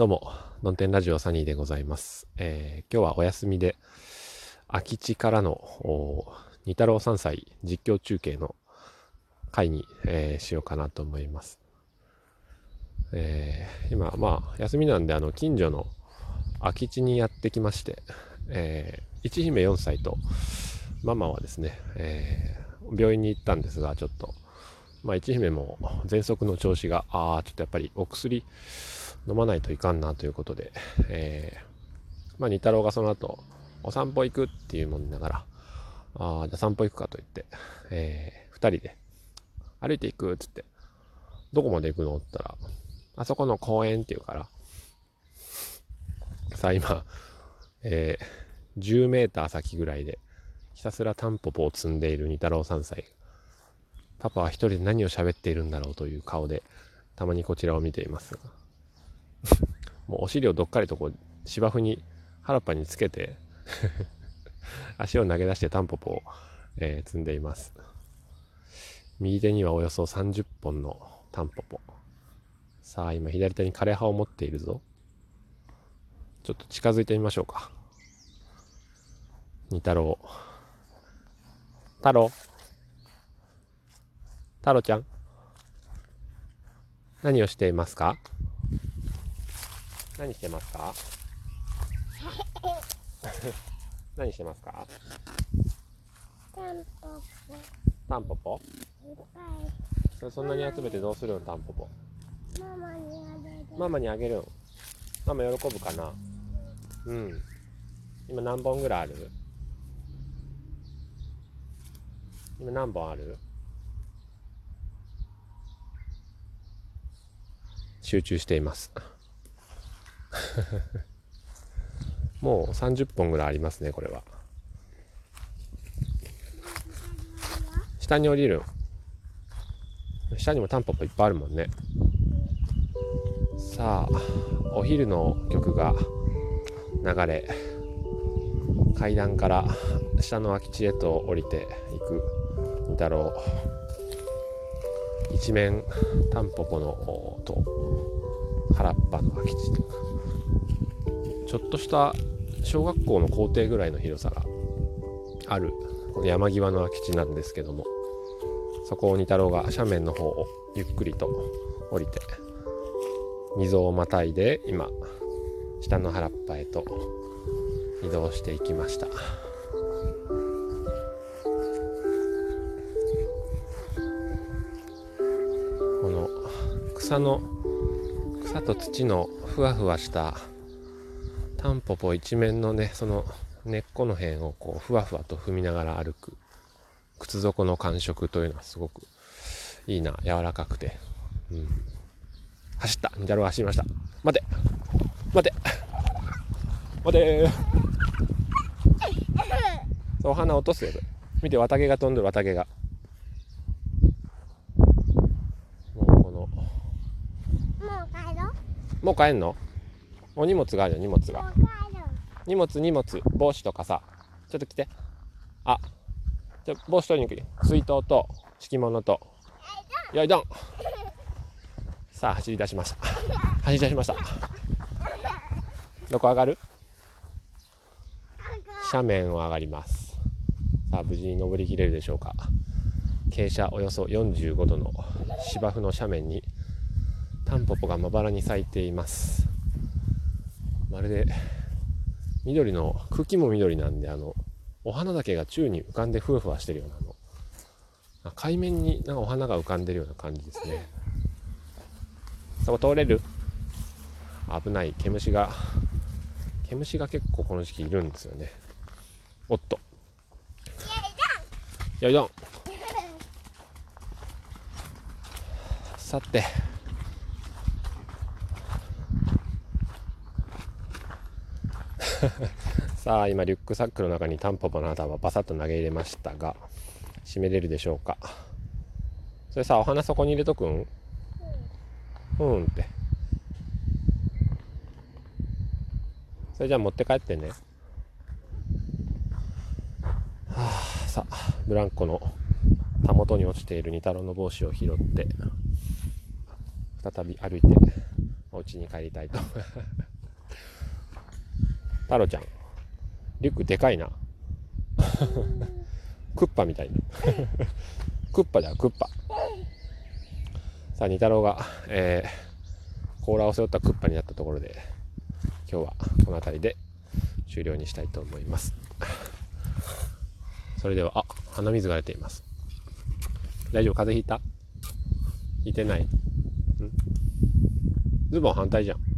どうも、ドンテンラジオサニーでございます。えー今日はお休みで、空き地からの、お二太郎3歳実況中継の回に、えーしようかなと思います。えー今、まあ、休みなんで、あの、近所の空き地にやってきまして、えー、一姫4歳と、ママはですね、えー病院に行ったんですが、ちょっと、まあ、一姫も喘息の調子が、ああ、ちょっとやっぱりお薬飲まないといかんなということで、えーまあ、二太郎がその後、お散歩行くっていうもんながら、ああ、じゃあ散歩行くかと言って、えー、二人で、歩いて行くっつって、どこまで行くのって言ったら、あそこの公園って言うから、さあ今、えー、10メーター先ぐらいで、ひたすらタンポポを積んでいる二太郎3歳。パパは一人で何を喋っているんだろうという顔で、たまにこちらを見ていますが。もうお尻をどっかりとこう芝生に原っぱにつけて 足を投げ出してタンポポを、えー積んでいます。右手にはおよそ30本のタンポポ。さあ今左手に枯葉を持っているぞ。ちょっと近づいてみましょうか。二太郎。太郎。太郎ちゃん。何をしていますか？何してますか？何してますか？タンポポ。タンポポいっぱそんなに集めてどうするのタンポポ。いママにあげる。ママにあげるんママ喜ぶかな？うん。今何本ぐらいある？今何本ある？集中しています もう30本ぐらいありますねこれは。下に降りる。下にもタンポポいっぱいあるもんね。さあお昼の曲が流れ階段から下の空き地へと降りていく二太郎一面タンポポのおと原っぱの空き地。ちょっとした小学校の校庭ぐらいの広さがあるこの山際の空き地なんですけどもそこを二太郎が斜面の方をゆっくりと降りて溝をまたいで今下の原っぱへと移動していきました。この草の草と土のふわふわしたタンポポ一面のねその根っこの辺をこうふわふわと踏みながら歩く靴底の感触というのはすごくいいな柔らかくて、うん、走った。二太郎が走りました。待て。待て。待て。お花落とすよ見て綿毛が飛んでる綿毛が。もうこの。もう帰ろう。もう帰んの？お荷物があるよ荷物が。荷物荷物。帽子とかさちょっと来て。あ。ちょ帽子取りに来る水筒と敷物と。よいどん。さあ走り出しました。走り出しました。どこ上がる？斜面を上がります。さあ無事に登りきれるでしょうか。傾斜およそ45度の芝生の斜面にタンポポがまばらに咲いていますまるで緑の茎も緑なんであのお花だけが宙に浮かんでふわふわしてるようなのあ海面になんかお花が浮かんでるような感じですね。そこ通れる？危ない。毛虫が毛虫が結構この時期いるんですよね。おっと。よいどん。さて さあ今リュックサックの中にタンポポの頭バサッと投げ入れましたが閉めれるでしょうか。それさお花そこに入れとくん？うん。って。それじゃあ持って帰ってね。はあさあブランコのたもとに落ちている二太郎の帽子を拾って再び歩いてお家に帰りたいと太郎ちゃん。リュックでかいな。クッパみたいな。クッパだよクッパ。さあ二太郎が、えー、甲羅を背負ったクッパになったところで今日はこの辺りで終了にしたいと思います。それではあ鼻水が出ています。大丈夫？風邪ひいた？ひいてない？ん？ズボン反対じゃん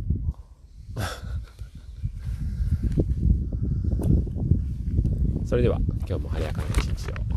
それでは今日も晴れやかな一日を。